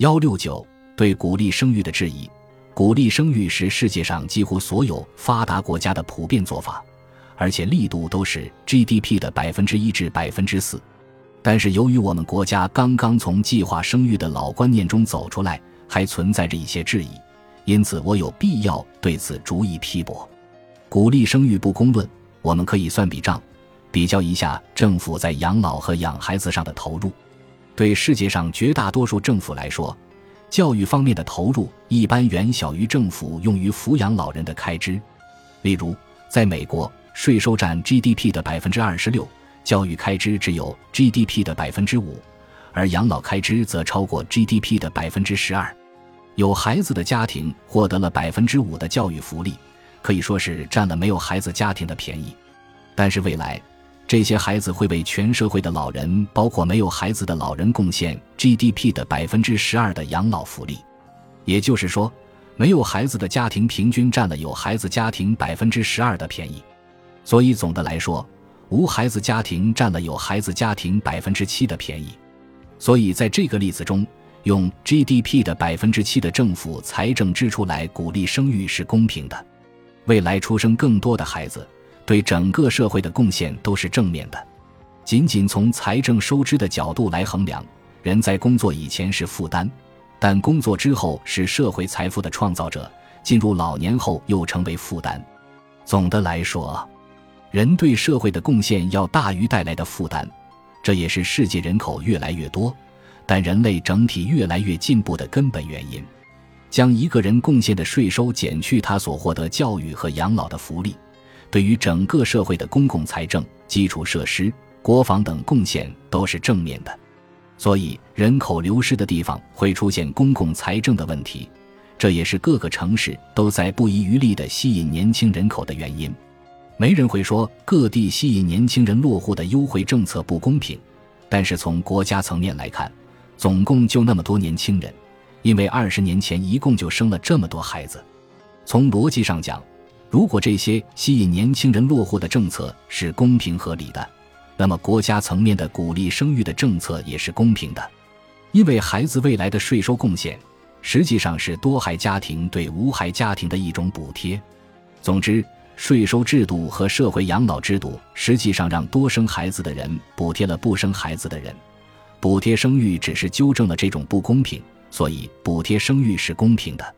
幺六九对鼓励生育的质疑，鼓励生育是世界上几乎所有发达国家的普遍做法，而且力度都是 GDP 的百分之一至百分之四。但是由于我们国家刚刚从计划生育的老观念中走出来，还存在着一些质疑，因此我有必要对此逐一批驳。鼓励生育不公论，我们可以算笔账，比较一下政府在养老和养孩子上的投入。对世界上绝大多数政府来说，教育方面的投入一般远小于政府用于抚养老人的开支。例如，在美国，税收占 GDP 的百分之二十六，教育开支只有 GDP 的百分之五，而养老开支则超过 GDP 的百分之十二。有孩子的家庭获得了百分之五的教育福利，可以说是占了没有孩子家庭的便宜。但是未来，这些孩子会为全社会的老人，包括没有孩子的老人，贡献 GDP 的百分之十二的养老福利。也就是说，没有孩子的家庭平均占了有孩子家庭百分之十二的便宜。所以总的来说，无孩子家庭占了有孩子家庭百分之七的便宜。所以在这个例子中，用 GDP 的百分之七的政府财政支出来鼓励生育是公平的。未来出生更多的孩子。对整个社会的贡献都是正面的。仅仅从财政收支的角度来衡量，人在工作以前是负担，但工作之后是社会财富的创造者。进入老年后又成为负担。总的来说，人对社会的贡献要大于带来的负担，这也是世界人口越来越多，但人类整体越来越进步的根本原因。将一个人贡献的税收减去他所获得教育和养老的福利。对于整个社会的公共财政、基础设施、国防等贡献都是正面的，所以人口流失的地方会出现公共财政的问题，这也是各个城市都在不遗余力地吸引年轻人口的原因。没人会说各地吸引年轻人落户的优惠政策不公平，但是从国家层面来看，总共就那么多年轻人，因为二十年前一共就生了这么多孩子，从逻辑上讲。如果这些吸引年轻人落户的政策是公平合理的，那么国家层面的鼓励生育的政策也是公平的，因为孩子未来的税收贡献实际上是多孩家庭对无孩家庭的一种补贴。总之，税收制度和社会养老制度实际上让多生孩子的人补贴了不生孩子的人，补贴生育只是纠正了这种不公平，所以补贴生育是公平的。